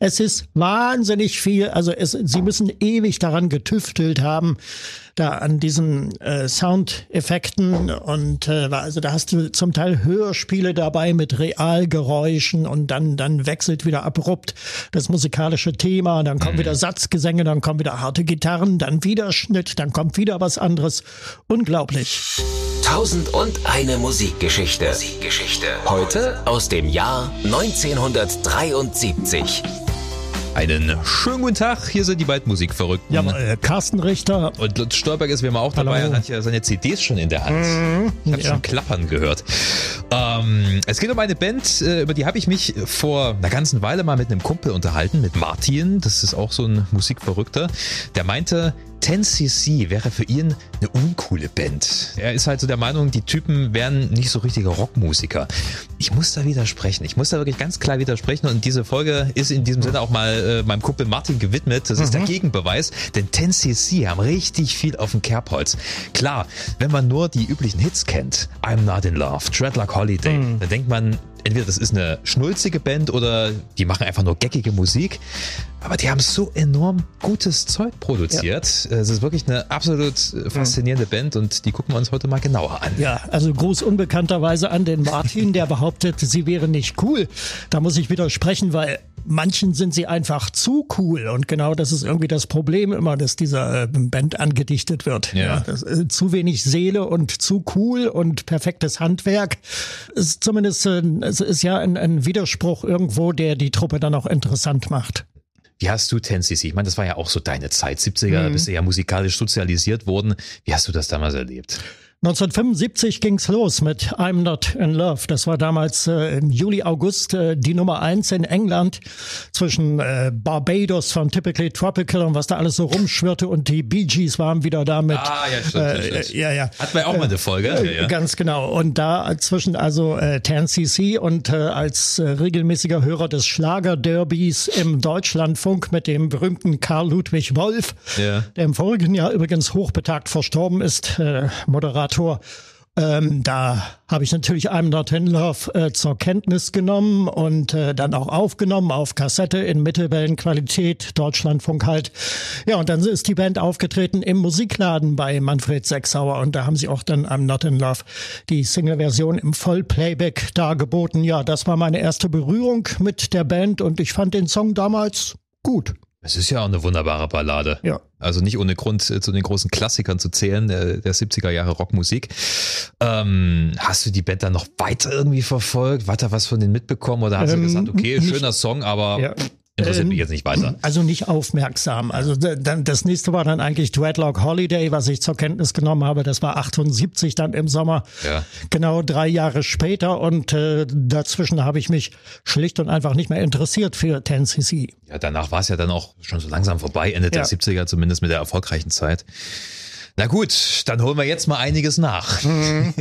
Es ist wahnsinnig viel, also es, sie müssen ewig daran getüftelt haben, da an diesen äh, Soundeffekten und äh, also da hast du zum Teil Hörspiele dabei mit Realgeräuschen und dann dann wechselt wieder abrupt das musikalische Thema, dann kommen mhm. wieder Satzgesänge, dann kommen wieder harte Gitarren, dann wieder Schnitt, dann kommt wieder was anderes. Unglaublich. Tausend und eine Musikgeschichte. Musikgeschichte. Heute aus dem Jahr 1973. Einen schönen guten Tag, hier sind die beiden Musikverrückten. Ja, äh, Carsten Richter. Und Lutz Stolberg ist wie immer auch dabei Hallo. und hat ja seine CDs schon in der Hand. Mhm, ich habe ja. schon klappern gehört. Ähm, es geht um eine Band, äh, über die habe ich mich vor einer ganzen Weile mal mit einem Kumpel unterhalten, mit Martin. Das ist auch so ein Musikverrückter. Der meinte, 10cc wäre für ihn eine uncoole Band. Er ist halt so der Meinung, die Typen wären nicht so richtige Rockmusiker. Ich muss da widersprechen. Ich muss da wirklich ganz klar widersprechen und diese Folge ist in diesem Sinne auch mal äh, meinem Kumpel Martin gewidmet. Das ist mhm. der Gegenbeweis, denn 10cc haben richtig viel auf dem Kerbholz. Klar, wenn man nur die üblichen Hits kennt, I'm Not in Love, Dreadlock Holiday, mhm. dann denkt man, entweder das ist eine schnulzige Band oder die machen einfach nur geckige Musik. Aber die haben so enorm gutes Zeug produziert. Ja. Es ist wirklich eine absolut faszinierende Band und die gucken wir uns heute mal genauer an. Ja, also Gruß unbekannterweise an den Martin, der behauptet, sie wäre nicht cool. Da muss ich widersprechen, weil manchen sind sie einfach zu cool und genau das ist irgendwie das Problem immer, dass dieser äh, Band angedichtet wird. Ja. ja das, äh, zu wenig Seele und zu cool und perfektes Handwerk. ist zumindest äh, es ist ja ein, ein Widerspruch irgendwo, der die Truppe dann auch interessant macht. Wie hast du 10cc? Ich meine, das war ja auch so deine Zeit, 70er, mhm. bist du ja musikalisch sozialisiert worden. Wie hast du das damals erlebt? 1975 ging's los mit I'm Not in Love. Das war damals äh, im Juli, August äh, die Nummer eins in England zwischen äh, Barbados von Typically Tropical und was da alles so rumschwirrte und die Bee Gees waren wieder da mit. Ah, ja, stimmt. Äh, stimmt. ja, ja. Hatten wir auch mal eine Folge. Äh, ja, ja. Ganz genau. Und da zwischen also äh, 10cc und äh, als äh, regelmäßiger Hörer des Schlagerderbys im Deutschlandfunk mit dem berühmten Karl Ludwig Wolf, ja. der im vorigen Jahr übrigens hochbetagt verstorben ist, Moderator Moderator. Ähm, da habe ich natürlich I'm Not in Love äh, zur Kenntnis genommen und äh, dann auch aufgenommen auf Kassette in Mittelwellenqualität, Deutschlandfunk halt. Ja, und dann ist die Band aufgetreten im Musikladen bei Manfred Sechsauer und da haben sie auch dann I'm Not in Love die Single-Version im Vollplayback dargeboten. Ja, das war meine erste Berührung mit der Band und ich fand den Song damals gut. Es ist ja auch eine wunderbare Ballade. Ja. Also nicht ohne Grund äh, zu den großen Klassikern zu zählen, der, der 70er Jahre Rockmusik. Ähm, hast du die Band dann noch weiter irgendwie verfolgt? Weiter was von denen mitbekommen? Oder hast ähm, du gesagt, okay, schöner Song, aber ja. Interessiert ähm, mich jetzt nicht weiter. Also nicht aufmerksam. Also dann das nächste war dann eigentlich Dreadlock Holiday, was ich zur Kenntnis genommen habe. Das war 78 dann im Sommer. Ja. Genau drei Jahre später. Und äh, dazwischen habe ich mich schlicht und einfach nicht mehr interessiert für 10cc. Ja, danach war es ja dann auch schon so langsam vorbei, Ende der 70er zumindest mit der erfolgreichen Zeit. Na gut, dann holen wir jetzt mal einiges nach. Mhm.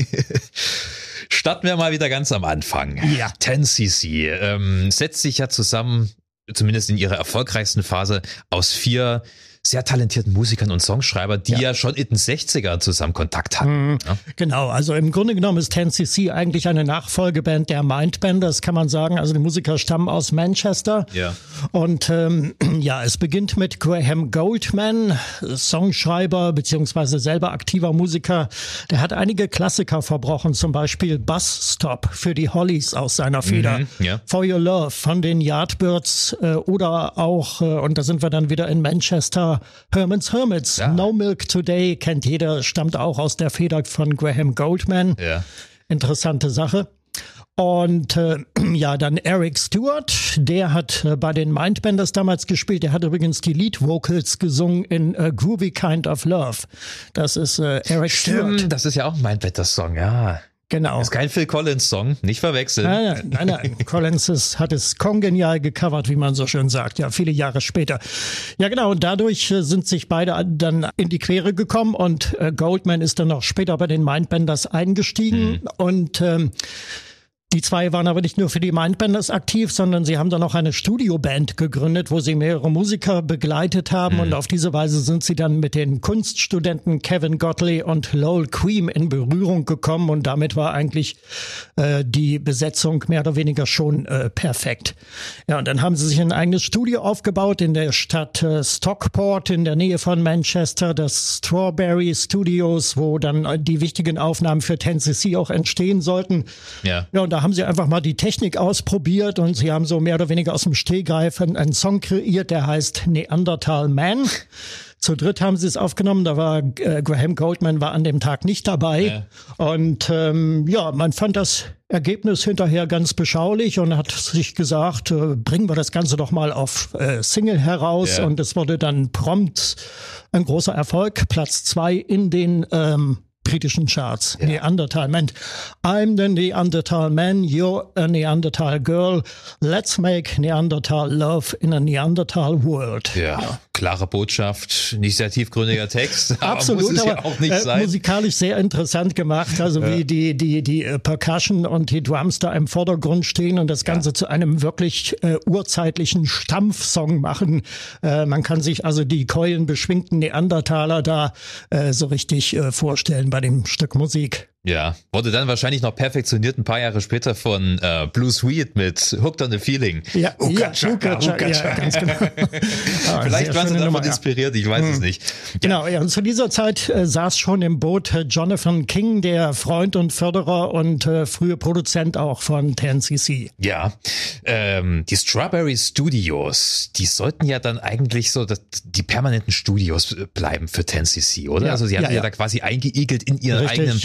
Starten wir mal wieder ganz am Anfang. Ja. 10cc ähm, setzt sich ja zusammen zumindest in ihrer erfolgreichsten Phase aus vier sehr talentierten Musikern und Songschreiber, die ja, ja schon in den 60er zusammen Kontakt hatten. Mhm. Ja? Genau, also im Grunde genommen ist 10cc eigentlich eine Nachfolgeband der Mindbenders, kann man sagen. Also die Musiker stammen aus Manchester. Ja. Und ähm, ja, es beginnt mit Graham Goldman, Songschreiber beziehungsweise selber aktiver Musiker. Der hat einige Klassiker verbrochen, zum Beispiel Bus Stop für die Hollies aus seiner Feder, mhm, ja. For Your Love von den Yardbirds äh, oder auch, äh, und da sind wir dann wieder in Manchester, Herman's Hermits. Ja. No Milk Today kennt jeder, stammt auch aus der Feder von Graham Goldman. Ja. Interessante Sache. Und äh, ja, dann Eric Stewart, der hat äh, bei den Mindbenders damals gespielt. Der hat übrigens die Lead Vocals gesungen in äh, Groovy Kind of Love. Das ist äh, Eric Stimmt, Stewart. Das ist ja auch ein Mindbenders Song, ja. Genau. ist kein Phil Collins Song, nicht verwechseln. Nein, nein, nein. Collins ist, hat es kongenial gecovert, wie man so schön sagt, ja, viele Jahre später. Ja, genau, und dadurch äh, sind sich beide dann in die Quere gekommen und äh, Goldman ist dann auch später bei den Mindbenders eingestiegen mhm. und ähm, Die zwei waren aber nicht nur für die Mindbenders aktiv, sondern sie haben dann auch eine Studioband gegründet, wo sie mehrere Musiker begleitet haben. Mhm. Und auf diese Weise sind sie dann mit den Kunststudenten Kevin Godley und Lowell Queen in Berührung gekommen. Und damit war eigentlich äh, die Besetzung mehr oder weniger schon äh, perfekt. Ja, und dann haben sie sich ein eigenes Studio aufgebaut in der Stadt äh, Stockport in der Nähe von Manchester, das Strawberry Studios, wo dann äh, die wichtigen Aufnahmen für Tennessee auch entstehen sollten. Ja. Ja, und da haben sie einfach mal die Technik ausprobiert und sie haben so mehr oder weniger aus dem Stehgreif einen Song kreiert, der heißt Neanderthal Man. Zu dritt haben sie es aufgenommen. Da war äh, Graham Goldman war an dem Tag nicht dabei. Ja. Und ähm, ja, man fand das Ergebnis hinterher ganz beschaulich und hat sich gesagt, äh, bringen wir das Ganze doch mal auf äh, Single heraus. Ja. Und es wurde dann prompt ein großer Erfolg. Platz zwei in den ähm, britischen Charts. Ja. Neanderthal Man. I'm the Neanderthal Man, you're a Neanderthal Girl. Let's make Neanderthal love in a Neanderthal world. Ja, ja. Klare Botschaft, nicht sehr tiefgründiger Text. Absolut, aber, aber äh, musikalisch sehr interessant gemacht. Also ja. wie die, die, die äh, Percussion und die Drums da im Vordergrund stehen und das Ganze zu einem wirklich äh, urzeitlichen Stampfsong machen. Äh, man kann sich also die keulenbeschwingten Neandertaler da äh, so richtig äh, vorstellen bei dem Stück Musik. Ja, wurde dann wahrscheinlich noch perfektioniert ein paar Jahre später von äh, Blue Sweet mit Hooked on the Feeling. Ja, Uka Chaka, Uka Chaka, ja, ganz genau. ah, Vielleicht waren sie davon Nummer, inspiriert, ich weiß hm. es nicht. Ja. Genau, ja, und zu dieser Zeit äh, saß schon im Boot äh, Jonathan King, der Freund und Förderer und äh, frühe Produzent auch von 10cc. Ja, ähm, die Strawberry Studios, die sollten ja dann eigentlich so das, die permanenten Studios äh, bleiben für 10cc, oder? Ja, also sie hatten ja, ja, da quasi eingeigelt in ihren Richtig. eigenen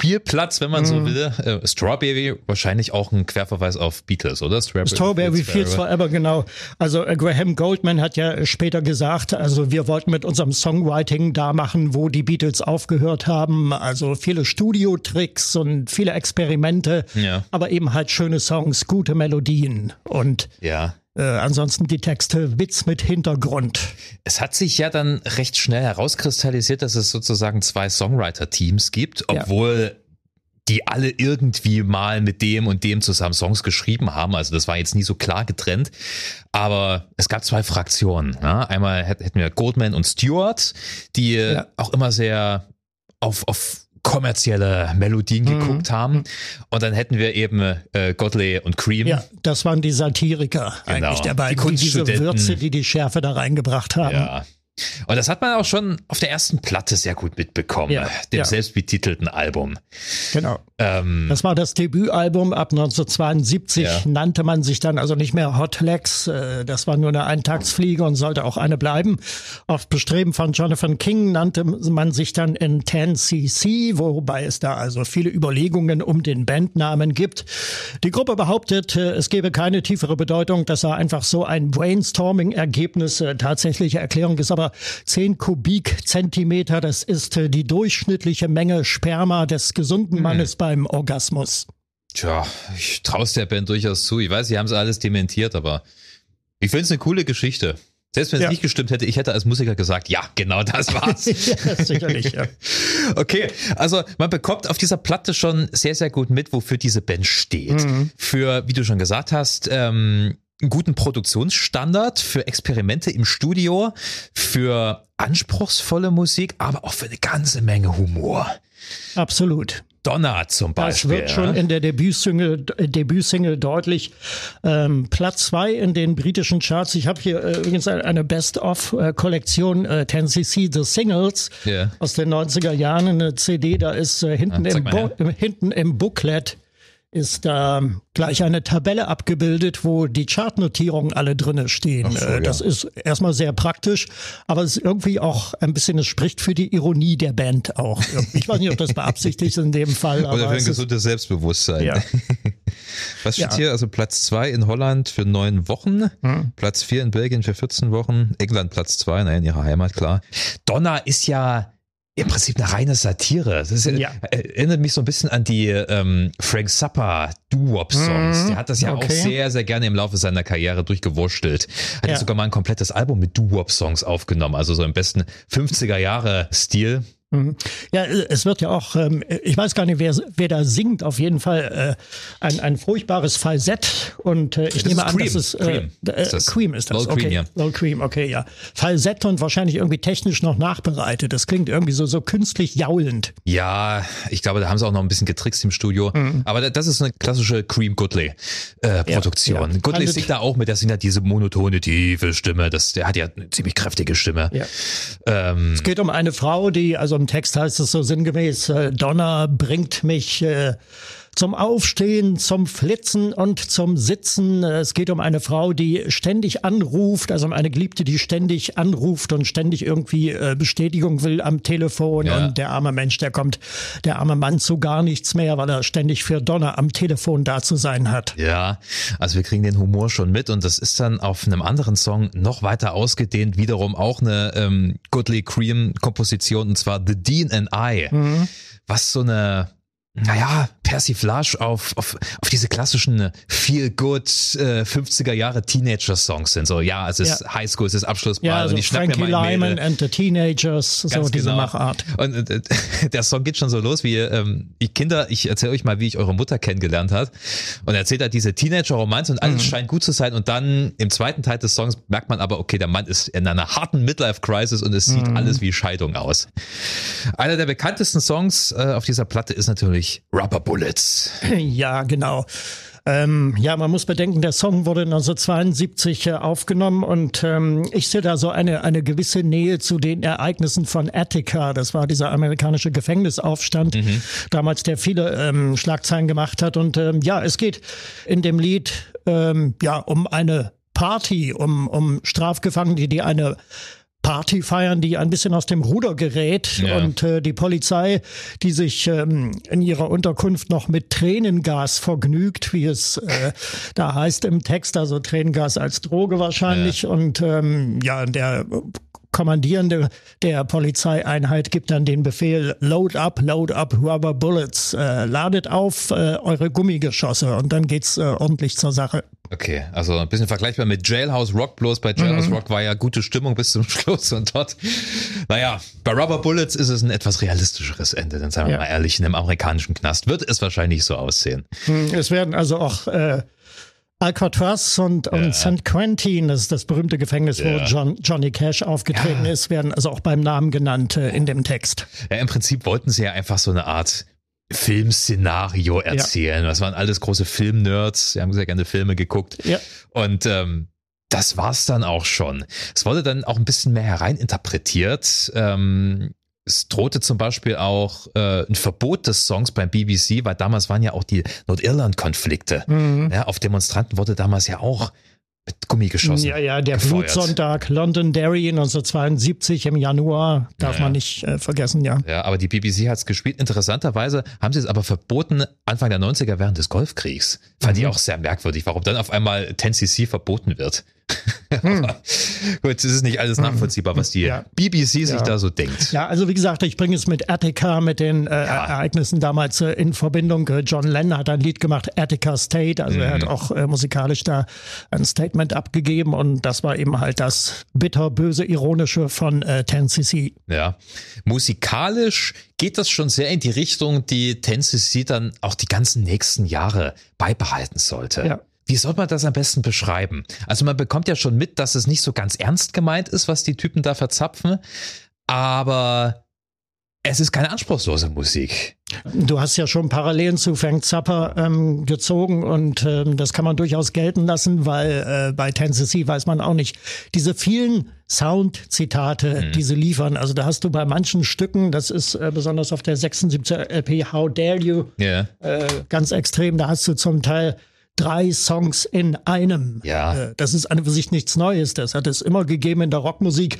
Spielplatz, wenn man so mhm. will. Äh, Strawberry, wahrscheinlich auch ein Querverweis auf Beatles, oder? Strawberry, Strawberry Fields Forever, genau. Also äh, Graham Goldman hat ja später gesagt, also wir wollten mit unserem Songwriting da machen, wo die Beatles aufgehört haben. Also viele Studiotricks und viele Experimente, ja. aber eben halt schöne Songs, gute Melodien und ja. Äh, ansonsten die Texte Witz mit Hintergrund. Es hat sich ja dann recht schnell herauskristallisiert, dass es sozusagen zwei Songwriter-Teams gibt, obwohl ja. die alle irgendwie mal mit dem und dem zusammen Songs geschrieben haben. Also das war jetzt nie so klar getrennt. Aber es gab zwei Fraktionen. Ja? Einmal hätten wir Goldman und Stewart, die ja. auch immer sehr auf, auf kommerzielle Melodien mhm. geguckt haben. Mhm. Und dann hätten wir eben äh, Godley und Cream. Ja, das waren die Satiriker genau. eigentlich der beiden, die, die diese Würze, die die Schärfe da reingebracht haben. Ja. Und das hat man auch schon auf der ersten Platte sehr gut mitbekommen, ja, dem ja. selbstbetitelten Album. Genau. Ähm, das war das Debütalbum ab 1972, ja. nannte man sich dann also nicht mehr Hot Legs, äh, das war nur eine Eintagsfliege und sollte auch eine bleiben. Auf Bestreben von Jonathan King nannte man sich dann in 10cc, wobei es da also viele Überlegungen um den Bandnamen gibt. Die Gruppe behauptet, äh, es gebe keine tiefere Bedeutung, das sei einfach so ein Brainstorming-Ergebnis. Äh, tatsächliche Erklärung ist aber 10 Kubikzentimeter. Das ist äh, die durchschnittliche Menge Sperma des gesunden mhm. Mannes mhm. beim Orgasmus. Tja, ich traue es der Band durchaus zu. Ich weiß, sie haben es alles dementiert, aber ich finde es eine coole Geschichte. Selbst wenn es ja. nicht gestimmt hätte, ich hätte als Musiker gesagt, ja, genau das war's. ja, sicherlich, ja. Okay, also man bekommt auf dieser Platte schon sehr, sehr gut mit, wofür diese Band steht. Mhm. Für, wie du schon gesagt hast, ähm, einen guten Produktionsstandard für Experimente im Studio, für anspruchsvolle Musik, aber auch für eine ganze Menge Humor. Absolut. Donner zum Beispiel. Das wird schon in der Debütsingle, Debütsingle deutlich. Ähm, Platz zwei in den britischen Charts. Ich habe hier äh, übrigens eine Best-of-Kollektion äh, 10cc The Singles yeah. aus den 90er Jahren. Eine CD, da ist äh, hinten, ah, im hinten im Booklet ist da gleich eine Tabelle abgebildet, wo die Chartnotierungen alle drinne stehen. So, äh, das ja. ist erstmal sehr praktisch, aber es ist irgendwie auch ein bisschen, es spricht für die Ironie der Band auch. Ich weiß nicht, ob das beabsichtigt ist in dem Fall. Oder für ein gesundes Selbstbewusstsein. Ja. Was steht ja. hier? Also Platz zwei in Holland für neun Wochen, hm. Platz vier in Belgien für 14 Wochen, England Platz zwei, nein, in ihrer Heimat, klar. Donner ist ja im Prinzip eine reine Satire. Das ist, ja. erinnert mich so ein bisschen an die ähm, Frank Zappa Doo-Wop-Songs. Mhm. Der hat das ja okay. auch sehr, sehr gerne im Laufe seiner Karriere durchgewurschtelt. Hat ja. sogar mal ein komplettes Album mit Doo-Wop-Songs aufgenommen, also so im besten 50er Jahre Stil. Mhm. Ja, es wird ja auch, ähm, ich weiß gar nicht, wer, wer da singt, auf jeden Fall äh, ein, ein furchtbares Falsett und äh, ich das nehme an, Cream. das ist, äh, Cream. Äh, ist das. Cream ist das. Low okay. Cream, ja. Low Cream, okay, ja. Falsett und wahrscheinlich irgendwie technisch noch nachbereitet. Das klingt irgendwie so, so künstlich jaulend. Ja, ich glaube, da haben sie auch noch ein bisschen getrickst im Studio. Mhm. Aber das ist eine klassische Cream Goodley äh, Produktion. Ja, ja. Goodley singt da auch mit, der singt halt diese monotone, tiefe Stimme. Das, der hat ja eine ziemlich kräftige Stimme. Ja. Ähm, es geht um eine Frau, die, also im Text heißt es so sinngemäß, äh, Donner bringt mich äh, zum Aufstehen, zum Flitzen und zum Sitzen. Es geht um eine Frau, die ständig anruft, also um eine Geliebte, die ständig anruft und ständig irgendwie äh, Bestätigung will am Telefon. Ja. Und der arme Mensch, der kommt, der arme Mann zu gar nichts mehr, weil er ständig für Donner am Telefon da zu sein hat. Ja, also wir kriegen den Humor schon mit und das ist dann auf einem anderen Song noch weiter ausgedehnt, wiederum auch eine ähm, Goodly Cream Komposition und zwar The Dean and I. Mhm. Was so eine naja, Persiflage auf, auf, auf diese klassischen Feel-Good äh, 50er Jahre Teenager-Songs sind. So, ja, es ist ja. Highschool, es ist Abschlussball ja, also und ich schnapp mir mal Lyman and the Teenagers, Ganz so diese genau. Machart. Und äh, der Song geht schon so los, wie ähm, ich Kinder, ich erzähle euch mal, wie ich eure Mutter kennengelernt hat und erzählt halt diese Teenager-Romanze und alles mhm. scheint gut zu sein und dann im zweiten Teil des Songs merkt man aber, okay, der Mann ist in einer harten Midlife-Crisis und es sieht mhm. alles wie Scheidung aus. Einer der bekanntesten Songs äh, auf dieser Platte ist natürlich nämlich Rubber Bullets. Ja, genau. Ähm, ja, man muss bedenken, der Song wurde 1972 äh, aufgenommen und ähm, ich sehe da so eine, eine gewisse Nähe zu den Ereignissen von Attica. Das war dieser amerikanische Gefängnisaufstand, mhm. damals der viele ähm, Schlagzeilen gemacht hat. Und ähm, ja, es geht in dem Lied ähm, ja um eine Party, um, um Strafgefangene, die eine Party feiern, die ein bisschen aus dem Ruder gerät ja. und äh, die Polizei, die sich ähm, in ihrer Unterkunft noch mit Tränengas vergnügt, wie es äh, da heißt im Text, also Tränengas als Droge wahrscheinlich ja. und ähm, ja, der Kommandierende der Polizeieinheit gibt dann den Befehl, load up, load up rubber bullets, äh, ladet auf äh, eure Gummigeschosse und dann geht's äh, ordentlich zur Sache. Okay, also ein bisschen vergleichbar mit Jailhouse Rock, bloß bei Jailhouse mhm. Rock war ja gute Stimmung bis zum Schluss und dort, naja, bei Rubber Bullets ist es ein etwas realistischeres Ende, dann sagen wir ja. mal ehrlich, in einem amerikanischen Knast wird es wahrscheinlich so aussehen. Hm, es werden also auch äh, Alcatraz und, und ja. St. Quentin, das ist das berühmte Gefängnis, ja. wo John, Johnny Cash aufgetreten ja. ist, werden also auch beim Namen genannt äh, in dem Text. Ja, im Prinzip wollten sie ja einfach so eine Art Filmszenario erzählen. Das waren alles große Filmnerds, sie haben sehr gerne Filme geguckt. Und ähm, das war's dann auch schon. Es wurde dann auch ein bisschen mehr hereininterpretiert. Ähm, es drohte zum Beispiel auch äh, ein Verbot des Songs beim BBC, weil damals waren ja auch die Nordirland-Konflikte. Mhm. Ja, auf Demonstranten wurde damals ja auch mit Gummi geschossen. Ja, ja, der gefeuert. Blutsonntag Londonderry 1972 im Januar darf ja. man nicht äh, vergessen, ja. Ja, aber die BBC hat es gespielt. Interessanterweise haben sie es aber verboten Anfang der 90er während des Golfkriegs. Fand mhm. ich auch sehr merkwürdig, warum dann auf einmal 10cc verboten wird. Hm. Gut, es ist nicht alles hm. nachvollziehbar, was die ja. BBC sich ja. da so denkt. Ja, also wie gesagt, ich bringe es mit Attica, mit den äh, ja. Ereignissen damals äh, in Verbindung. Äh, John Lennon hat ein Lied gemacht, Attica State, also mhm. er hat mhm. auch äh, musikalisch da ein Statement abgegeben und das war eben halt das bitterböse Ironische von äh, 10cc. Ja, musikalisch geht das schon sehr in die Richtung, die 10cc dann auch die ganzen nächsten Jahre beibehalten sollte. Ja. Wie soll man das am besten beschreiben? Also man bekommt ja schon mit, dass es nicht so ganz ernst gemeint ist, was die Typen da verzapfen, aber es ist keine anspruchslose Musik. Du hast ja schon Parallelen zu Frank Zappa ähm, gezogen und ähm, das kann man durchaus gelten lassen, weil äh, bei Tennessee weiß man auch nicht. Diese vielen Sound-Zitate, mhm. die sie liefern, also da hast du bei manchen Stücken, das ist äh, besonders auf der 76 LP How Dare You, yeah. äh, ganz extrem, da hast du zum Teil drei Songs in einem. Ja. Äh, das ist an und für sich nichts Neues. Das hat es immer gegeben in der Rockmusik.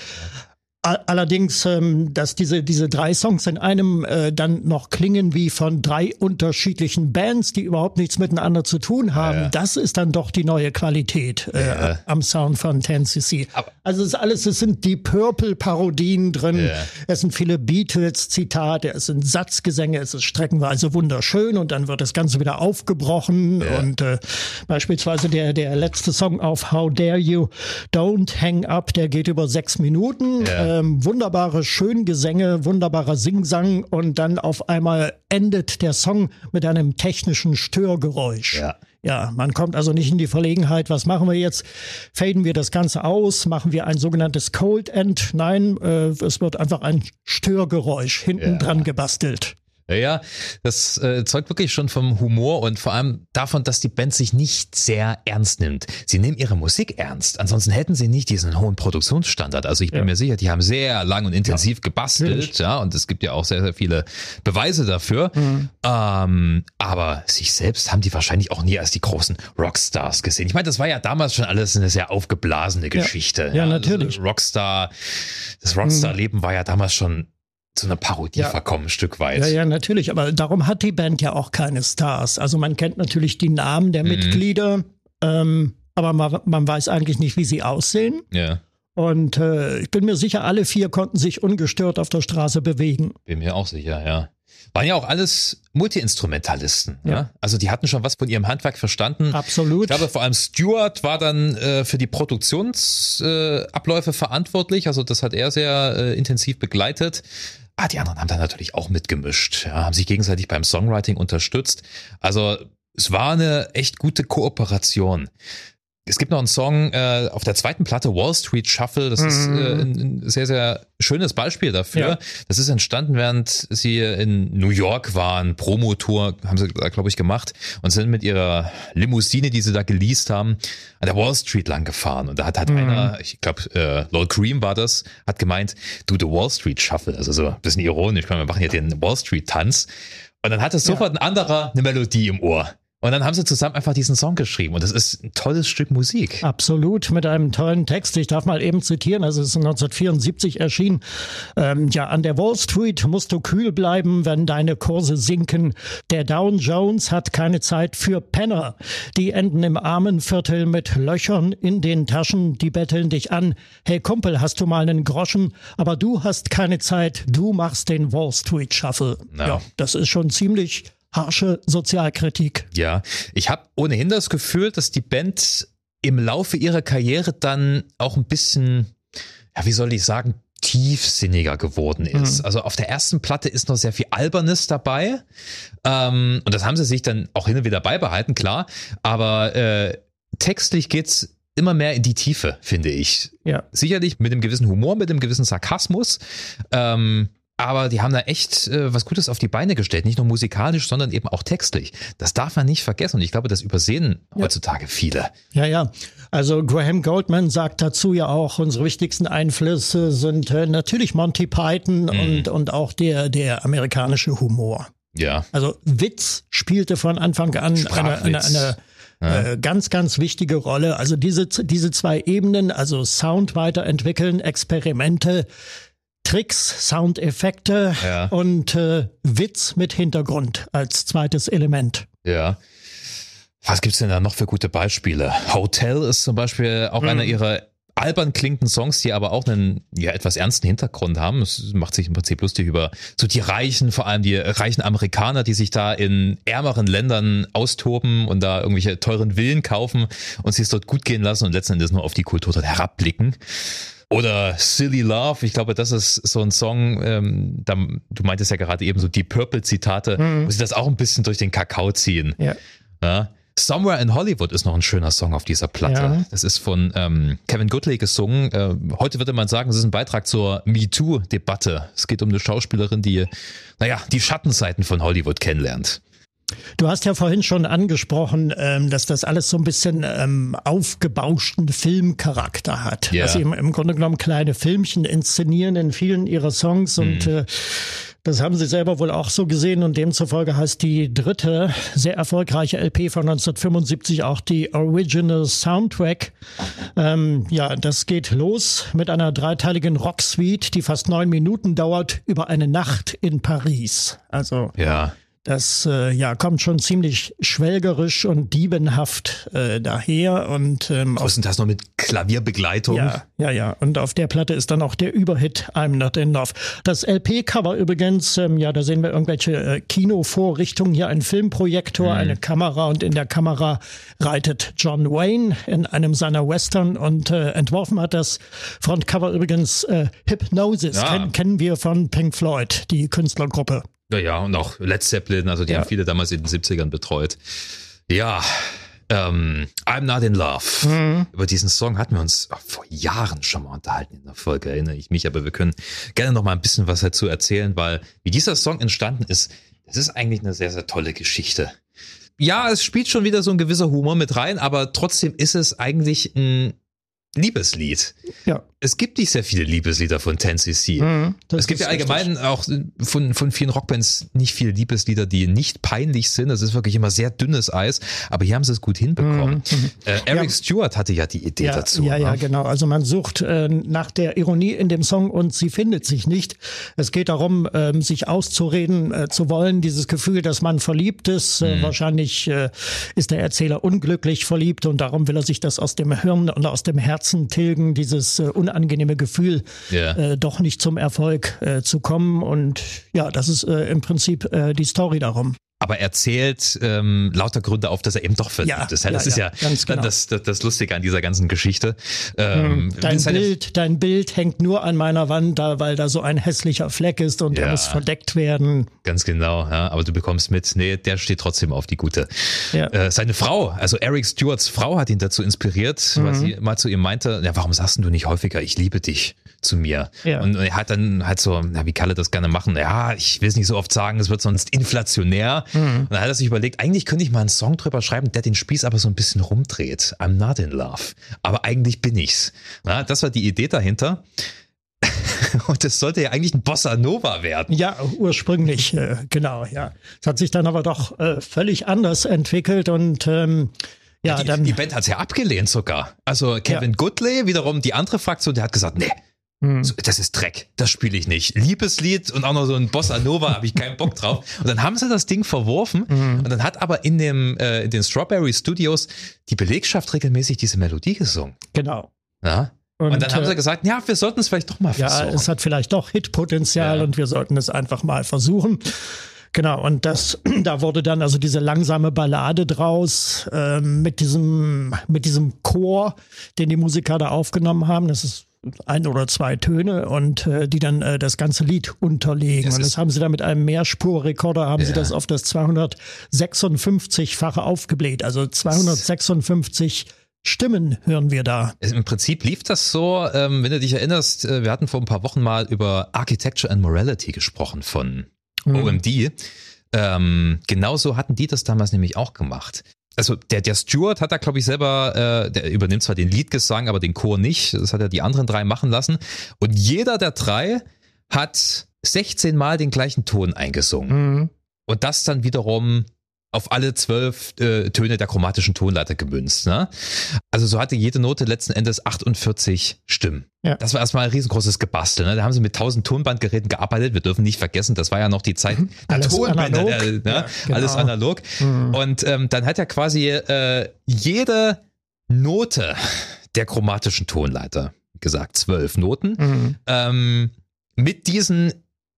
Allerdings, ähm, dass diese, diese drei Songs in einem äh, dann noch klingen wie von drei unterschiedlichen Bands, die überhaupt nichts miteinander zu tun haben, ja. das ist dann doch die neue Qualität äh, ja. am Sound von 10cc. Also es ist alles, es sind die Purple-Parodien drin, es sind viele Beatles-Zitate, es sind Satzgesänge, es ist streckenweise wunderschön und dann wird das Ganze wieder aufgebrochen. Und äh, beispielsweise der, der letzte Song auf How Dare You, Don't Hang Up, der geht über sechs Minuten ähm, wunderbare Schöngesänge, wunderbarer Singsang und dann auf einmal endet der Song mit einem technischen Störgeräusch. Ja. Ja, man kommt also nicht in die Verlegenheit, was machen wir jetzt? Faden wir das Ganze aus? Machen wir ein sogenanntes Cold End? Nein, äh, es wird einfach ein Störgeräusch hinten ja. dran gebastelt. Ja, das äh, zeugt wirklich schon vom Humor und vor allem davon, dass die Band sich nicht sehr ernst nimmt. Sie nehmen ihre Musik ernst. Ansonsten hätten sie nicht diesen hohen Produktionsstandard. Also ich bin ja. mir sicher, die haben sehr lang und intensiv ja. gebastelt, Natürlich. ja, und es gibt ja auch sehr, sehr viele Beweise dafür. Mhm. Ähm, aber sich selbst haben die wahrscheinlich auch nie als die großen Rockstars gesehen. Ich meine, das war ja damals schon alles eine sehr aufgeblasene Geschichte. Ja, ja natürlich. Also Rockstar, das Rockstar-Leben war ja damals schon zu einer Parodie ja. verkommen, ein Stück weit. Ja, ja, natürlich. Aber darum hat die Band ja auch keine Stars. Also man kennt natürlich die Namen der mhm. Mitglieder, ähm, aber man, man, weiß eigentlich nicht, wie sie aussehen. Ja. Und äh, ich bin mir sicher, alle vier konnten sich ungestört auf der Straße bewegen. Bin mir auch sicher, ja. Waren ja auch alles Multiinstrumentalisten. Ja. ja. Also die hatten schon was von ihrem Handwerk verstanden. Absolut. Ich glaube, vor allem Stuart war dann äh, für die Produktionsabläufe äh, verantwortlich. Also das hat er sehr äh, intensiv begleitet. Ah, die anderen haben da natürlich auch mitgemischt, ja, haben sich gegenseitig beim Songwriting unterstützt. Also es war eine echt gute Kooperation. Es gibt noch einen Song äh, auf der zweiten Platte, Wall Street Shuffle. Das mhm. ist äh, ein, ein, sehr, sehr schönes Beispiel dafür. Ja. Das ist entstanden, während sie in New York waren. Promotour haben sie, glaube ich, gemacht und sind mit ihrer Limousine, die sie da geleast haben, an der Wall Street lang gefahren. Und da hat halt mhm. einer, ich glaube, äh, Lord Cream war das, hat gemeint, du, the Wall Street Shuffle. Also so ein bisschen ironisch. Wir machen ja den Wall Street Tanz. Und dann hatte sofort ja. ein anderer eine Melodie im Ohr. Und dann haben sie zusammen einfach diesen Song geschrieben und das ist ein tolles Stück Musik. Absolut, mit einem tollen Text. Ich darf mal eben zitieren, also es ist 1974 erschienen. Ähm, ja, an der Wall Street musst du kühl bleiben, wenn deine Kurse sinken. Der Down Jones hat keine Zeit für Penner. Die enden im Armenviertel mit Löchern in den Taschen, die betteln dich an. Hey Kumpel, hast du mal einen Groschen? Aber du hast keine Zeit, du machst den Wall Street Shuffle. No. Ja, das ist schon ziemlich harsche Sozialkritik. Ja, ich habe ohnehin das Gefühl, dass die Band im Laufe ihrer Karriere dann auch ein bisschen, ja, wie soll ich sagen, tiefsinniger geworden ist. Mhm. Also auf der ersten Platte ist noch sehr viel Albernes dabei. Ähm, und das haben sie sich dann auch hin und wieder beibehalten, klar. Aber äh, textlich geht's immer mehr in die Tiefe, finde ich. Ja. Sicherlich mit einem gewissen Humor, mit einem gewissen Sarkasmus. Ähm, aber die haben da echt äh, was Gutes auf die Beine gestellt, nicht nur musikalisch, sondern eben auch textlich. Das darf man nicht vergessen und ich glaube, das übersehen ja. heutzutage viele. Ja, ja. Also Graham Goldman sagt dazu ja auch, unsere wichtigsten Einflüsse sind äh, natürlich Monty Python mhm. und, und auch der, der amerikanische Humor. Ja. Also Witz spielte von Anfang an eine, eine, eine ja. Äh, ganz, ganz wichtige Rolle. Also diese, diese zwei Ebenen, also Sound weiterentwickeln, Experimente, Tricks, Soundeffekte ja. und äh, Witz mit Hintergrund als zweites Element. Ja. Was gibt's denn da noch für gute Beispiele? Hotel ist zum Beispiel auch mhm. einer ihrer albern klingenden Songs, die aber auch einen ja etwas ernsten Hintergrund haben. Es macht sich im Prinzip lustig über so die Reichen, vor allem die reichen Amerikaner, die sich da in ärmeren Ländern austoben und da irgendwelche teuren Villen kaufen und sich es dort gut gehen lassen und letzten Endes nur auf die Kultur dort herabblicken. Oder Silly Love, ich glaube, das ist so ein Song, ähm, da, du meintest ja gerade eben so die Purple-Zitate, mhm. wo sie das auch ein bisschen durch den Kakao ziehen. Ja. ja. Somewhere in Hollywood ist noch ein schöner Song auf dieser Platte. Ja. Das ist von ähm, Kevin Goodley gesungen. Äh, heute würde man sagen, es ist ein Beitrag zur MeToo-Debatte. Es geht um eine Schauspielerin, die, naja, die Schattenseiten von Hollywood kennenlernt. Du hast ja vorhin schon angesprochen, ähm, dass das alles so ein bisschen ähm, aufgebauschten Filmcharakter hat. Yeah. Dass sie im, Grunde genommen kleine Filmchen inszenieren in vielen ihrer Songs und mm. äh, das haben sie selber wohl auch so gesehen und demzufolge heißt die dritte sehr erfolgreiche LP von 1975 auch die Original Soundtrack. Ähm, ja, das geht los mit einer dreiteiligen Rocksuite, die fast neun Minuten dauert, über eine Nacht in Paris. Also ja Das äh, ja kommt schon ziemlich schwelgerisch und diebenhaft äh, daher und ähm, das noch mit Klavierbegleitung. Ja, ja, ja. Und auf der Platte ist dann auch der Überhit I'm Not in Love. Das LP-Cover übrigens, ähm, ja, da sehen wir irgendwelche äh, Kinovorrichtungen. Hier ein Filmprojektor, mhm. eine Kamera und in der Kamera reitet John Wayne in einem seiner Western und äh, entworfen hat das Frontcover übrigens äh, Hypnosis. Ja. Ken kennen wir von Pink Floyd, die Künstlergruppe. Ja, ja, und auch Led Zeppelin, also die ja. haben viele damals in den 70ern betreut. Ja, ähm, I'm Not in Love. Mhm. Über diesen Song hatten wir uns vor Jahren schon mal unterhalten in der Folge, erinnere ich mich, aber wir können gerne noch mal ein bisschen was dazu erzählen, weil wie dieser Song entstanden ist, das ist eigentlich eine sehr, sehr tolle Geschichte. Ja, es spielt schon wieder so ein gewisser Humor mit rein, aber trotzdem ist es eigentlich ein Liebeslied. Ja. Es gibt nicht sehr viele Liebeslieder von 10cc. Mhm, es gibt ja allgemein richtig. auch von, von vielen Rockbands nicht viele Liebeslieder, die nicht peinlich sind. Das ist wirklich immer sehr dünnes Eis, aber hier haben sie es gut hinbekommen. Mhm. mhm. Äh, Eric ja. Stewart hatte ja die Idee ja, dazu. Ja, ja, ne? genau. Also man sucht äh, nach der Ironie in dem Song und sie findet sich nicht. Es geht darum, äh, sich auszureden äh, zu wollen, dieses Gefühl, dass man verliebt ist. Äh, mhm. wahrscheinlich äh, ist der Erzähler unglücklich verliebt und darum will er sich das aus dem Hirn und aus dem Herzen tilgen, dieses äh, unangenehme Gefühl, yeah. äh, doch nicht zum Erfolg äh, zu kommen. Und ja, das ist äh, im Prinzip äh, die Story darum aber er zählt ähm, lauter Gründe auf, dass er eben doch verliebt ja, ist. Das ja, ist ja, ja genau. das, das, das Lustige an dieser ganzen Geschichte. Ähm, hm, dein, Bild, dein Bild hängt nur an meiner Wand, da, weil da so ein hässlicher Fleck ist und ja, er muss verdeckt werden. Ganz genau, ja. Aber du bekommst mit, nee, der steht trotzdem auf die gute. Ja. Äh, seine Frau, also Eric Stewarts Frau, hat ihn dazu inspiriert, mhm. weil sie mal zu ihm meinte, ja, warum sagst du nicht häufiger, ich liebe dich zu mir? Ja. Und er hat dann halt so, na, wie Kalle das gerne machen? Ja, ich will es nicht so oft sagen, es wird sonst inflationär. Mhm. Und dann hat er sich überlegt, eigentlich könnte ich mal einen Song drüber schreiben, der den Spieß aber so ein bisschen rumdreht. I'm not in love. Aber eigentlich bin ich's. Na, das war die Idee dahinter. Und es sollte ja eigentlich ein Bossa Nova werden. Ja, ursprünglich, äh, genau, ja. Es hat sich dann aber doch äh, völlig anders entwickelt und ähm, ja, die, dann. Die Band hat es ja abgelehnt sogar. Also Kevin ja. Goodley, wiederum die andere Fraktion, der hat gesagt, nee, hm. So, das ist Dreck, das spiele ich nicht. Liebeslied und auch noch so ein Bossa Nova habe ich keinen Bock drauf. Und dann haben sie das Ding verworfen mhm. und dann hat aber in dem äh, in den Strawberry Studios die Belegschaft regelmäßig diese Melodie gesungen. Genau. Ja? Und, und, dann haben sie äh, gesagt, ja, wir sollten es vielleicht doch mal versuchen. Ja, es hat vielleicht doch Hitpotenzial ja. und wir sollten es einfach mal versuchen. Genau, und das, da wurde dann also diese langsame Ballade draus äh, mit diesem, mit diesem Chor, den die Musiker da aufgenommen haben. Das ist ein oder zwei Töne und äh, die dann äh, das ganze Lied unterlegen. Das und das haben sie dann mit einem Mehrspurrekorder, haben ja. sie das auf das 256-fache aufgebläht. Also 256 Stimmen hören wir da. Im Prinzip lief das so, ähm, wenn du dich erinnerst, äh, wir hatten vor ein paar Wochen mal über Architecture and Morality gesprochen von mhm. OMD. Ähm, genauso hatten die das damals nämlich auch gemacht also der, der Stewart hat da, glaube ich, selber, äh, der übernimmt zwar den Liedgesang, aber den Chor nicht. Das hat er die anderen drei machen lassen. Und jeder der drei hat 16 Mal den gleichen Ton eingesungen. Mhm. Und das dann wiederum auf alle zwölf äh, Töne der chromatischen Tonleiter gemünzt. Ne? Also so hatte jede Note letzten Endes 48 Stimmen. Ja. Das war erstmal ein riesengroßes Gebastel. Ne? Da haben sie mit 1000 Tonbandgeräten gearbeitet. Wir dürfen nicht vergessen, das war ja noch die Zeit mhm. der Tonbänder. Der, ne? ja, genau. Alles analog. Mhm. Und ähm, dann hat ja quasi äh, jede Note der chromatischen Tonleiter, gesagt, zwölf Noten, mhm. ähm, mit diesen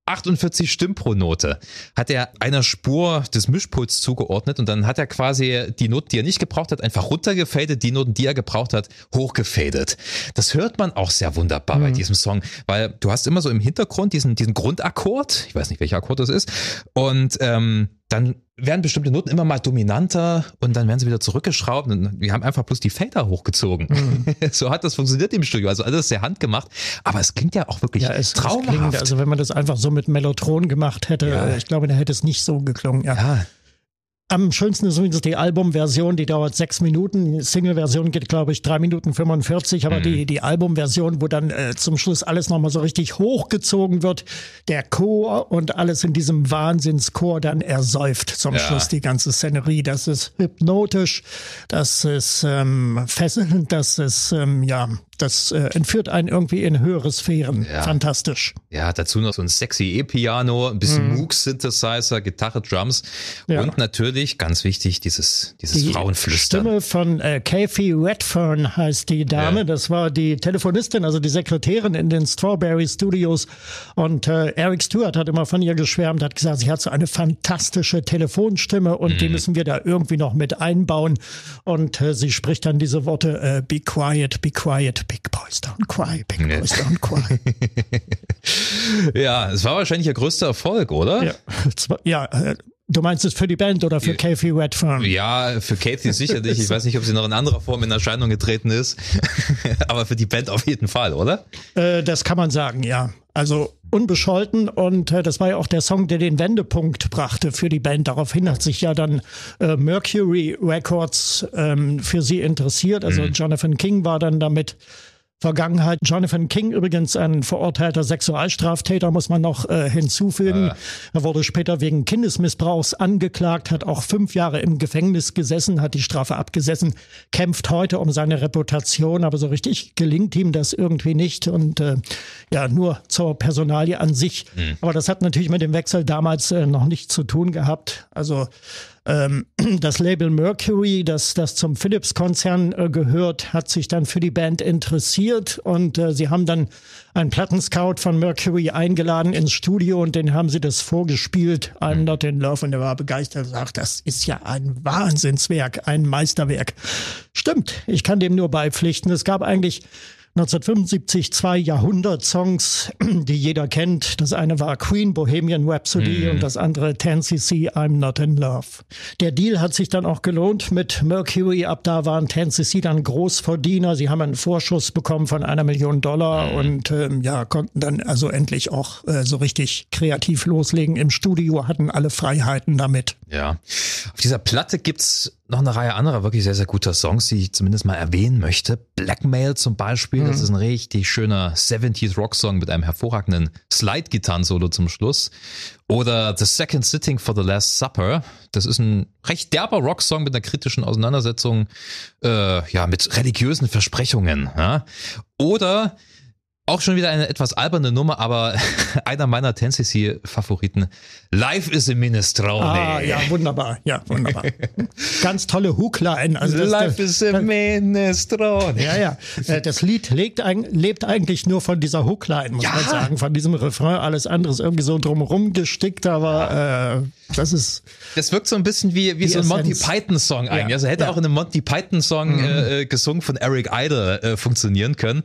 48 Stimmen pro Note hat er einer Spur des Mischpuls zugeordnet und dann hat er quasi die Noten, die er nicht gebraucht hat, einfach runtergefadet, die Noten, die er gebraucht hat, hochgefadet. Das hört man auch sehr wunderbar mhm. bei diesem Song, weil du hast immer so im Hintergrund diesen, diesen Grundakkord, ich weiß nicht, welcher Akkord das ist, und ähm, dann werden bestimmte Noten immer mal dominanter und dann werden sie wieder zurückgeschraubt und wir haben einfach bloß die Fader hochgezogen. Mhm. So hat das funktioniert im Studio. Also alles sehr handgemacht, aber es klingt ja auch wirklich ja, es, traumhaft. Es klingt, also wenn man das einfach so mit Mellotron gemacht hätte, ja. ich glaube, dann hätte es nicht so geklungen. Ja. ja. Am schönsten ist übrigens die Albumversion, die dauert sechs Minuten. Die Single-Version geht, glaube ich, drei Minuten 45, aber mhm. die, die Albumversion, wo dann äh, zum Schluss alles nochmal so richtig hochgezogen wird, der Chor und alles in diesem Wahnsinnschor dann ersäuft zum ja. Schluss die ganze Szenerie. Das ist hypnotisch, das ist ähm, fesselnd, das ist ähm, ja das äh, entführt einen irgendwie in höhere Sphären. Ja. Fantastisch. Ja, dazu noch so ein sexy E-Piano, ein bisschen mm. Moog-Synthesizer, Gitarre, Drums ja. und natürlich, ganz wichtig, dieses, dieses die Frauenflüstern. Stimme von äh, Kathy Redfern heißt die Dame. Ja. Das war die Telefonistin, also die Sekretärin in den Strawberry Studios. Und äh, Eric Stewart hat immer von ihr geschwärmt, hat gesagt, sie hat so eine fantastische Telefonstimme und mm. die mhm. müssen wir da irgendwie noch mit einbauen. Und äh, sie spricht dann diese Worte, äh, be quiet, be quiet, Big Boys Don't Cry, Big Boys Don't Cry. ja, es war wahrscheinlich ihr größter Erfolg, oder? Ja, ja äh, Du meinst es für die Band oder für Kathy Redfern? Ja, für Kathy sicherlich. Ich weiß nicht, ob sie noch in anderer Form in Erscheinung getreten ist. Aber für die Band auf jeden Fall, oder? Äh, das kann man sagen, ja. Also unbescholten und äh, das war ja auch der Song, der den Wendepunkt brachte für die Band. Daraufhin hat sich ja dann äh, Mercury Records ähm, für sie interessiert. Also mhm. Jonathan King war dann damit Vergangenheit. Jonathan King übrigens ein verurteilter Sexualstraftäter, muss man noch äh, hinzufügen. Äh. Er wurde später wegen Kindesmissbrauchs angeklagt, hat auch fünf Jahre im Gefängnis gesessen, hat die Strafe abgesessen, kämpft heute um seine Reputation, aber so richtig gelingt ihm das irgendwie nicht und äh, ja, nur zur Personalie an sich. Mhm. Aber das hat natürlich mit dem Wechsel damals äh, noch nichts zu tun gehabt. Also ähm, das Label Mercury, das, das zum Philips-Konzern äh, gehört, hat sich dann für die Band interessiert und äh, sie haben dann einen Plattenscout von Mercury eingeladen ins Studio und den haben sie das vorgespielt, I'm Not in Love und der war begeistert und sagt, das ist ja ein Wahnsinnswerk, ein Meisterwerk. Stimmt, ich kann dem nur beipflichten. Es gab eigentlich 1975 zwei Jahrhundert-Songs, die jeder kennt. Das eine war Queen Bohemian Rhapsody mhm. und das andere 10cc I'm Not in Love. Der Deal hat sich dann auch gelohnt mit Mercury. Ab da waren 10cc dann Großverdiener. Sie haben einen Vorschuss bekommen von einer Million Dollar mhm. und ähm, ja, konnten dann also endlich auch äh, so richtig kreativ loslegen im Studio, hatten alle Freiheiten damit. Ja. Auf dieser Platte gibt's noch eine Reihe anderer wirklich sehr, sehr guter Songs, die ich zumindest mal erwähnen möchte. Blackmail zum Beispiel, mhm. das ist ein richtig schöner 70s Rock-Song mit einem hervorragenden Slide-Gitarren-Solo zum Schluss. Oder The Second Sitting for the Last Supper. Das ist ein recht derber Rocksong mit einer kritischen Auseinandersetzung, äh, ja, mit religiösen Versprechungen. Ja? Oder auch schon wieder eine etwas alberne Nummer, aber einer meiner Tennessee-Favoriten. Life is a Minestrone. Ah, ja, wunderbar. Ja, wunderbar. Ganz tolle Hookline. Also Life is a Minestrone. Ja, ja. Äh, das Lied lebt, lebt eigentlich nur von dieser Hookline, muss ja. man sagen. Von diesem Refrain. Alles andere ist irgendwie so drumherum gestickt, aber äh, das ist. Das wirkt so ein bisschen wie, wie so ein Monty Python-Song eigentlich. Ja, also hätte ja. auch in einem Monty Python-Song mhm. äh, gesungen von Eric Idle äh, funktionieren können.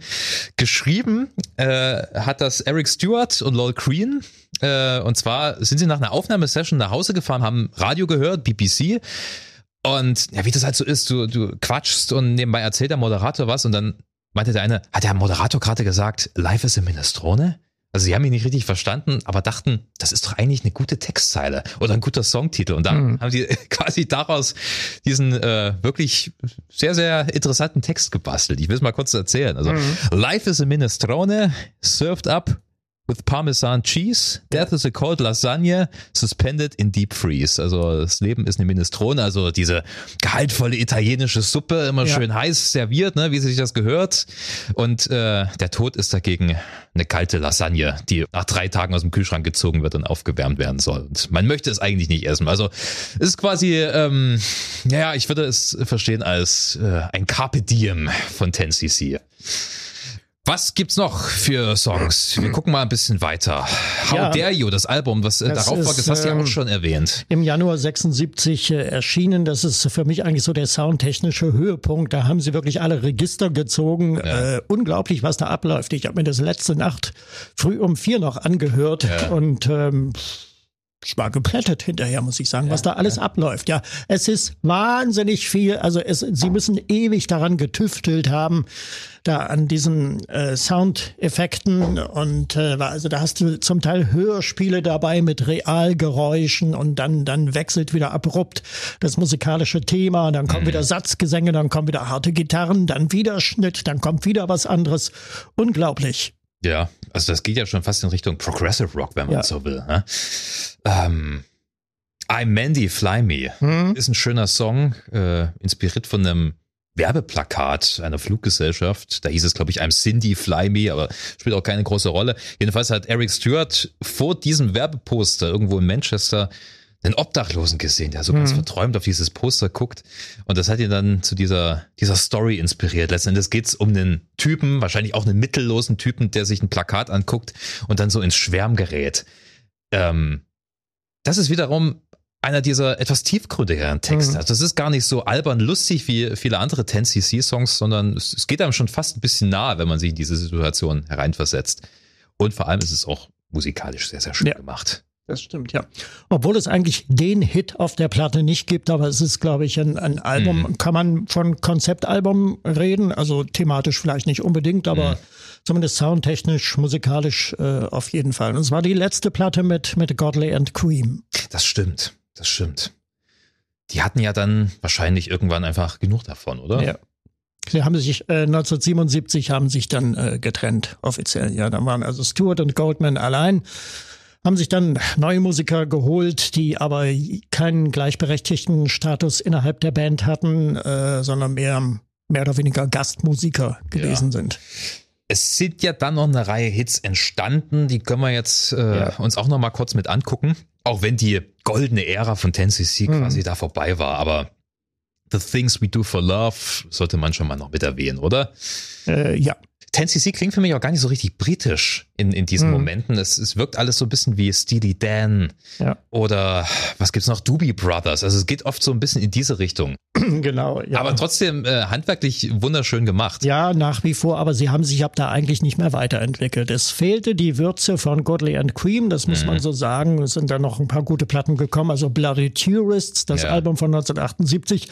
Geschrieben äh, hat das Eric Stewart und Lol Green. Äh, und zwar sind sie nach einer Aufnahmesession nach Hause gefahren, haben Radio gehört, BBC. Und ja, wie das halt so ist, du, du quatschst und nebenbei erzählt der Moderator was und dann meinte der eine, hat der Moderator gerade gesagt, Life is a Minestrone? Also sie haben ihn nicht richtig verstanden, aber dachten, das ist doch eigentlich eine gute Textzeile oder ein guter Songtitel. Und dann mhm. haben sie quasi daraus diesen äh, wirklich sehr, sehr interessanten Text gebastelt. Ich will es mal kurz erzählen. Also, mhm. Life is a minestrone served up with Parmesan cheese. Death is a cold lasagne suspended in deep freeze. Also das Leben ist eine Minestrone, also diese gehaltvolle italienische Suppe, immer ja. schön heiß serviert, ne, wie sich das gehört. Und äh, der Tod ist dagegen eine kalte Lasagne, die nach drei Tagen aus dem Kühlschrank gezogen wird und aufgewärmt werden soll. Und man möchte es eigentlich nicht essen. Also es ist quasi, ähm, ja, ich würde es verstehen als äh, ein Carpe Diem von 10cc. Was gibt's noch für Songs? Wir gucken mal ein bisschen weiter. How ja, Dare You, das Album, was äh, darauf folgt, das hast du ja auch ähm, schon erwähnt. Im Januar 76 äh, erschienen. Das ist für mich eigentlich so der soundtechnische Höhepunkt. Da haben sie wirklich alle Register gezogen. Ja. Äh, unglaublich, was da abläuft. Ich habe mir das letzte Nacht früh um vier noch angehört ja. und ähm, ich war geplättet hinterher, muss ich sagen, ja, was da alles ja. abläuft. Ja, es ist wahnsinnig viel. Also es, sie müssen ewig daran getüftelt haben, da an diesen äh, Soundeffekten und äh, also da hast du zum Teil Hörspiele dabei mit Realgeräuschen und dann dann wechselt wieder abrupt das musikalische Thema, dann kommen mhm. wieder Satzgesänge, dann kommen wieder harte Gitarren, dann wieder Schnitt, dann kommt wieder was anderes. Unglaublich. Ja, also das geht ja schon fast in Richtung Progressive Rock, wenn man ja. so will. Ne? Ähm, I'm Mandy, Fly Me hm? ist ein schöner Song, äh, inspiriert von einem Werbeplakat einer Fluggesellschaft. Da hieß es, glaube ich, I'm Cindy, Fly Me, aber spielt auch keine große Rolle. Jedenfalls hat Eric Stewart vor diesem Werbeposter irgendwo in Manchester einen Obdachlosen gesehen, der so mhm. ganz verträumt auf dieses Poster guckt. Und das hat ihn dann zu dieser, dieser Story inspiriert. Letztendlich geht es um einen Typen, wahrscheinlich auch einen mittellosen Typen, der sich ein Plakat anguckt und dann so ins Schwärm gerät. Ähm, das ist wiederum einer dieser etwas tiefgründigeren Texte. Mhm. Also das ist gar nicht so albern lustig wie viele andere 10cc-Songs, sondern es, es, geht einem schon fast ein bisschen nahe, wenn man sich in diese Situation hereinversetzt. Und vor allem ist es auch musikalisch sehr, sehr schön ja. gemacht. Das stimmt, ja. Obwohl es eigentlich den Hit auf der Platte nicht gibt, aber es ist, glaube ich, ein, ein Album, mhm. kann man von Konzeptalbum reden, also thematisch vielleicht nicht unbedingt, aber mhm. zumindest soundtechnisch, musikalisch äh, auf jeden Fall. Und es war die letzte Platte mit, mit Godley and Cream. Das stimmt, das stimmt. Die hatten ja dann wahrscheinlich irgendwann einfach genug davon, oder? Ja. Sie haben sich äh, 1977 haben sich dann äh, getrennt offiziell. Ja, da waren also Stewart und Goldman allein haben sich dann neue Musiker geholt, die aber keinen gleichberechtigten Status innerhalb der Band hatten, äh, sondern mehr, mehr oder weniger Gastmusiker gewesen ja. sind. Es sind ja dann noch eine Reihe Hits entstanden, die können wir jetzt äh, ja. uns auch noch mal kurz mit angucken. Auch wenn die goldene Ära von 10cc mhm. quasi da vorbei war, aber The Things We Do for Love sollte man schon mal noch mit erwähnen, oder? Äh, ja. 10cc klingt für mich auch gar nicht so richtig britisch in, in diesen mhm. Momenten. Es, es wirkt alles so ein bisschen wie Steely Dan ja. oder was gibt's noch? Doobie Brothers. Also es geht oft so ein bisschen in diese Richtung. genau, ja. Aber trotzdem äh, handwerklich wunderschön gemacht. Ja, nach wie vor, aber sie haben sich ab da eigentlich nicht mehr weiterentwickelt. Es fehlte die Würze von Godley and Cream, das muss mhm. man so sagen. Es sind da noch ein paar gute Platten gekommen, also Bloody Tourists, das ja. Album von 1978.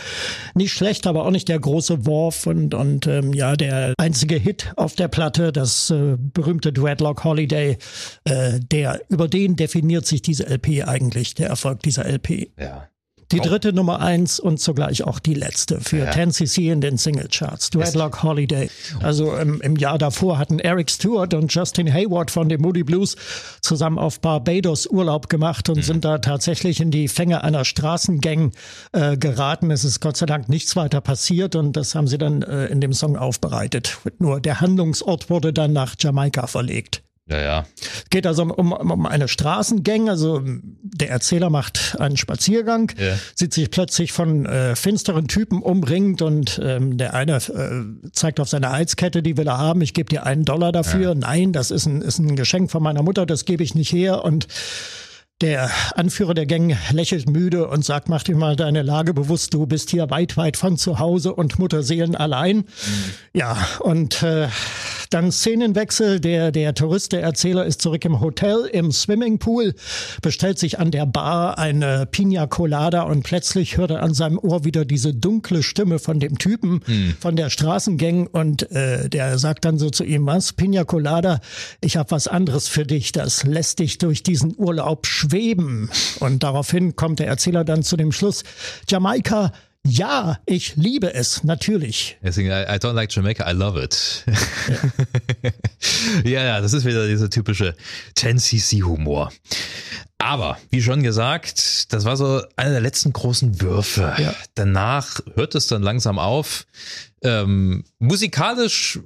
Nicht schlecht, aber auch nicht der große Wurf und, und ähm, ja, der einzige Hit auf der Platte, das äh, berühmte Dreadlock Holiday, äh, der, über den definiert sich diese LP eigentlich, der Erfolg dieser LP. Ja. Die dritte Nummer eins und zugleich auch die letzte für ja. 10cc in den Singlecharts. Dreadlock Holiday. Also im, im, Jahr davor hatten Eric Stewart und Justin Hayward von den Moody Blues zusammen auf Barbados Urlaub gemacht und mhm. sind da tatsächlich in die Fänge einer Straßengang äh, geraten. Es ist Gott sei Dank nichts weiter passiert und das haben sie dann äh, in dem Song aufbereitet. Nur der Handlungsort wurde dann nach Jamaika verlegt. Ja, ja. Es geht also um, um eine Straßengang. Also der Erzähler macht einen Spaziergang, ja. sieht sich plötzlich von äh, finsteren Typen umringt und ähm, der eine äh, zeigt auf seine Heizkette, die will er haben. Ich gebe dir einen Dollar dafür. Ja. Nein, das ist ein, ist ein Geschenk von meiner Mutter, das gebe ich nicht her. Und der Anführer der Gang lächelt müde und sagt, mach dir mal deine Lage bewusst, du bist hier weit, weit von zu Hause und Mutterseelen allein. Mhm. Ja, und äh, dann Szenenwechsel, der, der Tourist, der Erzähler ist zurück im Hotel, im Swimmingpool, bestellt sich an der Bar eine Pina Colada und plötzlich hört er an seinem Ohr wieder diese dunkle Stimme von dem Typen mhm. von der Straßengang und äh, der sagt dann so zu ihm, was, Pina Colada, ich habe was anderes für dich, das lässt dich durch diesen Urlaub schweben. Und daraufhin kommt der Erzähler dann zu dem Schluss, Jamaika, ja, ich liebe es, natürlich. Deswegen, I, I don't like Jamaica, I love it. Ja. ja, ja, das ist wieder dieser typische 10cc-Humor. Aber, wie schon gesagt, das war so einer der letzten großen Würfe. Ja. Danach hört es dann langsam auf. Ähm, musikalisch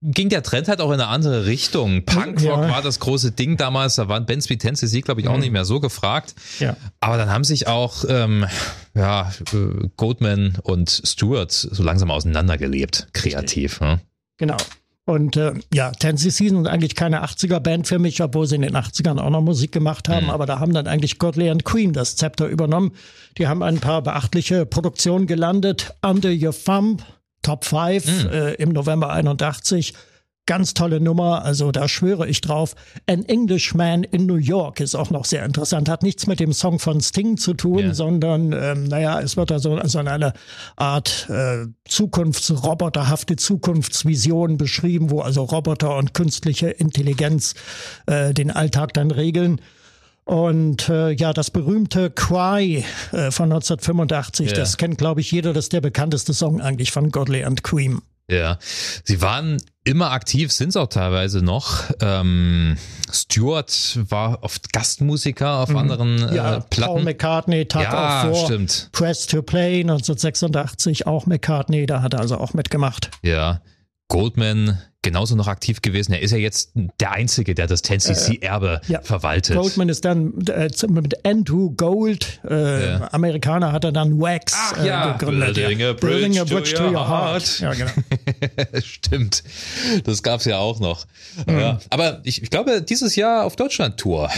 ging der Trend halt auch in eine andere Richtung. Punkrock ja. war das große Ding damals, da waren Bands wie Tennessee, glaube ich, auch mhm. nicht mehr so gefragt. Ja. Aber dann haben sich auch ähm, ja, Goldman und Stewart so langsam auseinandergelebt, kreativ. Ne? Genau. Und äh, ja, Tennessee sind eigentlich keine 80er-Band für mich, obwohl sie in den 80ern auch noch Musik gemacht haben. Mhm. Aber da haben dann eigentlich Godley and Queen das Zepter übernommen. Die haben ein paar beachtliche Produktionen gelandet. Under Your Thumb, Top 5 mhm. äh, im November 81. Ganz tolle Nummer, also da schwöre ich drauf. An Englishman in New York ist auch noch sehr interessant. Hat nichts mit dem Song von Sting zu tun, yeah. sondern, ähm, naja, es wird also, also eine Art äh, zukunftsroboterhafte Zukunftsvision beschrieben, wo also Roboter und künstliche Intelligenz äh, den Alltag dann regeln. Und äh, ja, das berühmte Cry äh, von 1985, yeah. das kennt, glaube ich, jeder, das ist der bekannteste Song eigentlich von Godley and Cream. Ja, sie waren immer aktiv, sind es auch teilweise noch. Ähm, Stewart war oft Gastmusiker auf mhm. anderen ja, äh, Platten. Paul McCartney tat ja, auch vor. Stimmt. Press to Play 1986 auch McCartney, da hat er also auch mitgemacht. Ja, Goldman genauso noch aktiv gewesen. Er ist ja jetzt der Einzige, der das 10cc-Erbe äh, ja. verwaltet. Goldman ist dann äh, mit Andrew Gold, äh, ja. Amerikaner, hat er dann Wax Ach, ja. Äh, gegründet. Building a bridge, Building a bridge to, your, your heart. heart. Ja, genau. Stimmt. Das gab's ja auch noch. Mhm. Ja. Aber ich, ich glaube, dieses Jahr auf Deutschland-Tour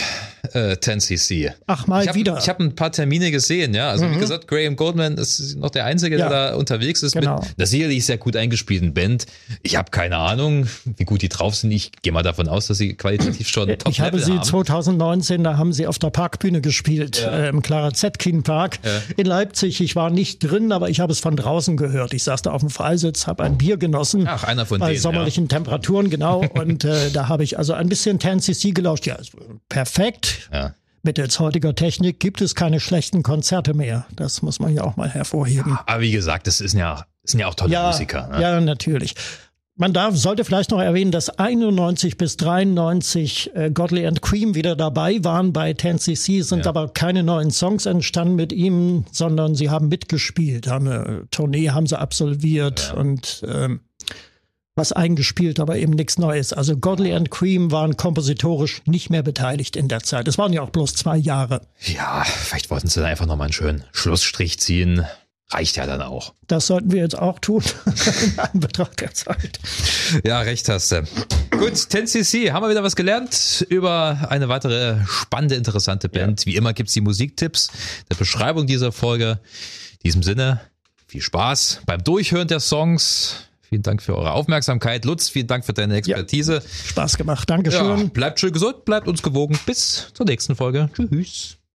äh, 10cc. Ach, mal ich hab, wieder. Ich habe ein paar Termine gesehen, ja. Also mhm. wie gesagt, Graham Goldman ist noch der Einzige, der da unterwegs ist genau. mit einer sicherlich sehr gut eingespielten Band. Ich habe keine Ahnung, wie gut die drauf sind. Ich gehe mal davon aus, dass sie qualitativ schon top Ich habe sie haben. 2019, da haben sie auf der Parkbühne gespielt, ja. äh, im Clara Zetkin Park ja. in Leipzig. Ich war nicht drin, aber ich habe es von draußen gehört. Ich saß da auf dem Freisitz, habe ein Bier genossen. Ach, einer von bei denen. Bei sommerlichen ja. Temperaturen, genau. Und äh, da habe ich also ein bisschen 10cc gelauscht. Ja, perfekt. Ja. Mittels heutiger Technik gibt es keine schlechten Konzerte mehr. Das muss man ja auch mal hervorheben. Aber wie gesagt, das ist ja, das sind ja auch tolle Musiker. Ne? Ja, natürlich. Man darf, sollte vielleicht noch erwähnen, dass 91 bis 93 äh, Godley and Cream wieder dabei waren bei 10cc, sind ja. aber keine neuen Songs entstanden mit ihm, sondern sie haben mitgespielt, haben eine Tournee haben sie absolviert ja. und ähm, was eingespielt, aber eben nichts Neues. Also Godley and Cream waren kompositorisch nicht mehr beteiligt in der Zeit. Es waren ja auch bloß zwei Jahre. Ja, vielleicht wollten sie da einfach nochmal einen schönen Schlussstrich ziehen. Reicht ja dann auch. Das sollten wir jetzt auch tun, in Anbetracht der Zeit. Ja, recht hast du. Gut, 10cc, haben wir wieder was gelernt über eine weitere spannende, interessante Band. Ja. Wie immer gibt's die Musiktipps der Beschreibung dieser Folge. In diesem Sinne, viel Spaß beim Durchhören der Songs. Vielen Dank für eure Aufmerksamkeit. Lutz, vielen Dank für deine Expertise. Ja, Spaß gemacht. Dankeschön. Ja, bleibt schön gesund, bleibt uns gewogen. Bis zur nächsten Folge. Tschüss.